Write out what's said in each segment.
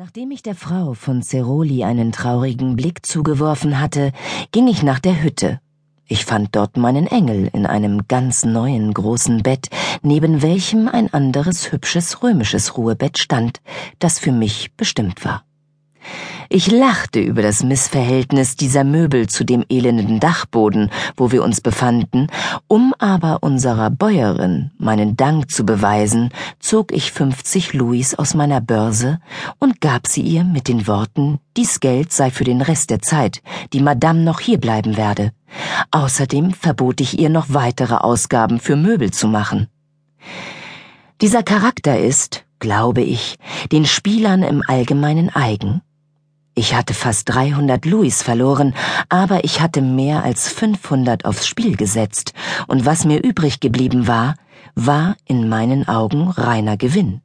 Nachdem ich der Frau von Ceroli einen traurigen Blick zugeworfen hatte, ging ich nach der Hütte. Ich fand dort meinen Engel in einem ganz neuen großen Bett, neben welchem ein anderes hübsches römisches Ruhebett stand, das für mich bestimmt war. Ich lachte über das Missverhältnis dieser Möbel zu dem elenden Dachboden, wo wir uns befanden, um aber unserer Bäuerin meinen Dank zu beweisen, zog ich fünfzig Louis aus meiner Börse und gab sie ihr mit den Worten, dies Geld sei für den Rest der Zeit, die Madame noch hier bleiben werde. Außerdem verbot ich ihr noch weitere Ausgaben für Möbel zu machen. Dieser Charakter ist, glaube ich, den Spielern im Allgemeinen eigen ich hatte fast 300 Louis verloren, aber ich hatte mehr als 500 aufs Spiel gesetzt, und was mir übrig geblieben war, war in meinen Augen reiner Gewinn.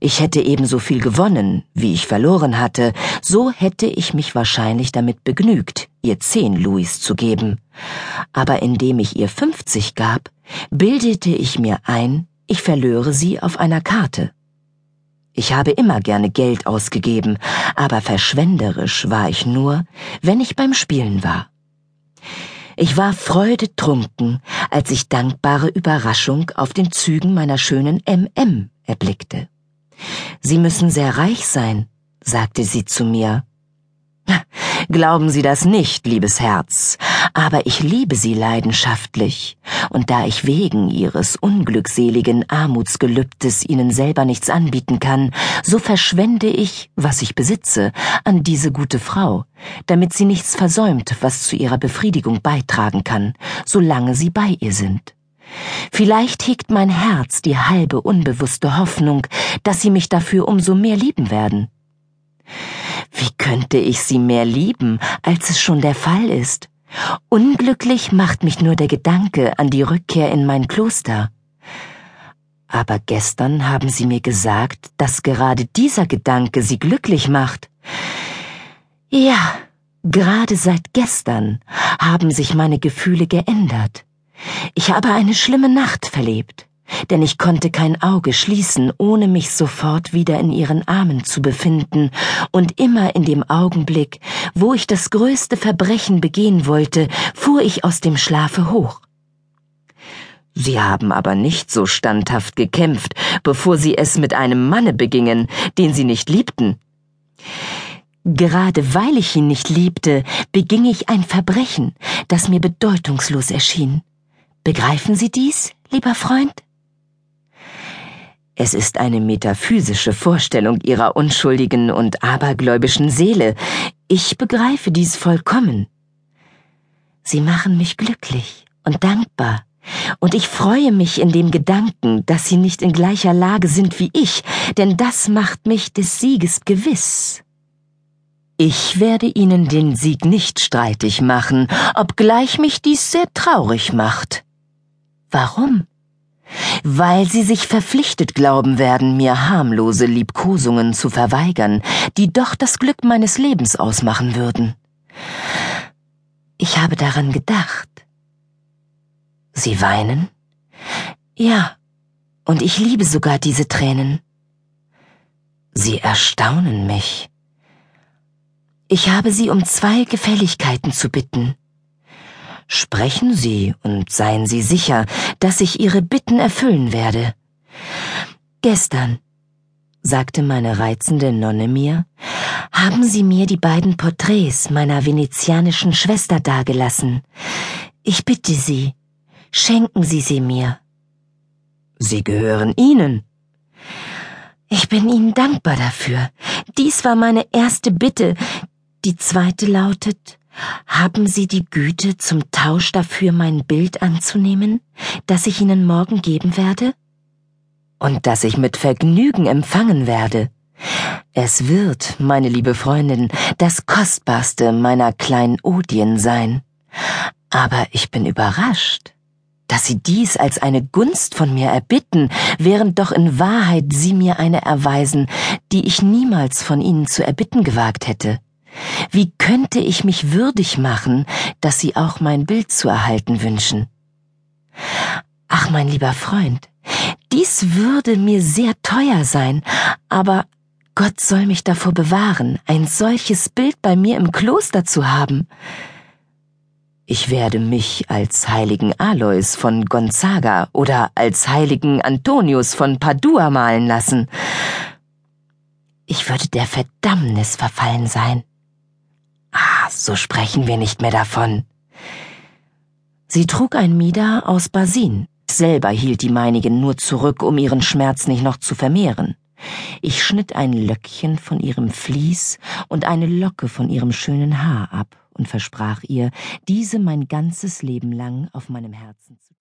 Ich hätte ebenso viel gewonnen, wie ich verloren hatte, so hätte ich mich wahrscheinlich damit begnügt, ihr zehn Louis zu geben. Aber indem ich ihr 50 gab, bildete ich mir ein, ich verlöre sie auf einer Karte. Ich habe immer gerne Geld ausgegeben, aber verschwenderisch war ich nur, wenn ich beim Spielen war. Ich war freudetrunken, als ich dankbare Überraschung auf den Zügen meiner schönen MM erblickte. Sie müssen sehr reich sein, sagte sie zu mir. Glauben Sie das nicht, liebes Herz, aber ich liebe Sie leidenschaftlich, und da ich wegen Ihres unglückseligen Armutsgelübdes Ihnen selber nichts anbieten kann, so verschwende ich, was ich besitze, an diese gute Frau, damit sie nichts versäumt, was zu ihrer Befriedigung beitragen kann, solange Sie bei ihr sind. Vielleicht hegt mein Herz die halbe unbewusste Hoffnung, dass Sie mich dafür umso mehr lieben werden. Wie könnte ich sie mehr lieben, als es schon der Fall ist? Unglücklich macht mich nur der Gedanke an die Rückkehr in mein Kloster. Aber gestern haben Sie mir gesagt, dass gerade dieser Gedanke Sie glücklich macht. Ja, gerade seit gestern haben sich meine Gefühle geändert. Ich habe eine schlimme Nacht verlebt denn ich konnte kein Auge schließen, ohne mich sofort wieder in ihren Armen zu befinden, und immer in dem Augenblick, wo ich das größte Verbrechen begehen wollte, fuhr ich aus dem Schlafe hoch. Sie haben aber nicht so standhaft gekämpft, bevor Sie es mit einem Manne begingen, den Sie nicht liebten. Gerade weil ich ihn nicht liebte, beging ich ein Verbrechen, das mir bedeutungslos erschien. Begreifen Sie dies, lieber Freund? Es ist eine metaphysische Vorstellung ihrer unschuldigen und abergläubischen Seele. Ich begreife dies vollkommen. Sie machen mich glücklich und dankbar, und ich freue mich in dem Gedanken, dass Sie nicht in gleicher Lage sind wie ich, denn das macht mich des Sieges gewiss. Ich werde Ihnen den Sieg nicht streitig machen, obgleich mich dies sehr traurig macht. Warum? Weil sie sich verpflichtet glauben werden, mir harmlose Liebkosungen zu verweigern, die doch das Glück meines Lebens ausmachen würden. Ich habe daran gedacht. Sie weinen? Ja, und ich liebe sogar diese Tränen. Sie erstaunen mich. Ich habe Sie um zwei Gefälligkeiten zu bitten. Sprechen Sie und seien Sie sicher, dass ich Ihre Bitten erfüllen werde. Gestern, sagte meine reizende Nonne mir, haben Sie mir die beiden Porträts meiner venezianischen Schwester dagelassen. Ich bitte Sie, schenken Sie sie mir. Sie gehören Ihnen. Ich bin Ihnen dankbar dafür. Dies war meine erste Bitte. Die zweite lautet, haben Sie die Güte, zum Tausch dafür mein Bild anzunehmen, das ich Ihnen morgen geben werde? Und das ich mit Vergnügen empfangen werde. Es wird, meine liebe Freundin, das kostbarste meiner kleinen Odien sein. Aber ich bin überrascht, dass Sie dies als eine Gunst von mir erbitten, während doch in Wahrheit Sie mir eine erweisen, die ich niemals von Ihnen zu erbitten gewagt hätte. Wie könnte ich mich würdig machen, dass Sie auch mein Bild zu erhalten wünschen? Ach, mein lieber Freund, dies würde mir sehr teuer sein, aber Gott soll mich davor bewahren, ein solches Bild bei mir im Kloster zu haben. Ich werde mich als heiligen Alois von Gonzaga oder als heiligen Antonius von Padua malen lassen. Ich würde der Verdammnis verfallen sein. So sprechen wir nicht mehr davon. Sie trug ein Mieder aus Basin. Selber hielt die meinigen nur zurück, um ihren Schmerz nicht noch zu vermehren. Ich schnitt ein Löckchen von ihrem Vlies und eine Locke von ihrem schönen Haar ab und versprach ihr, diese mein ganzes Leben lang auf meinem Herzen zu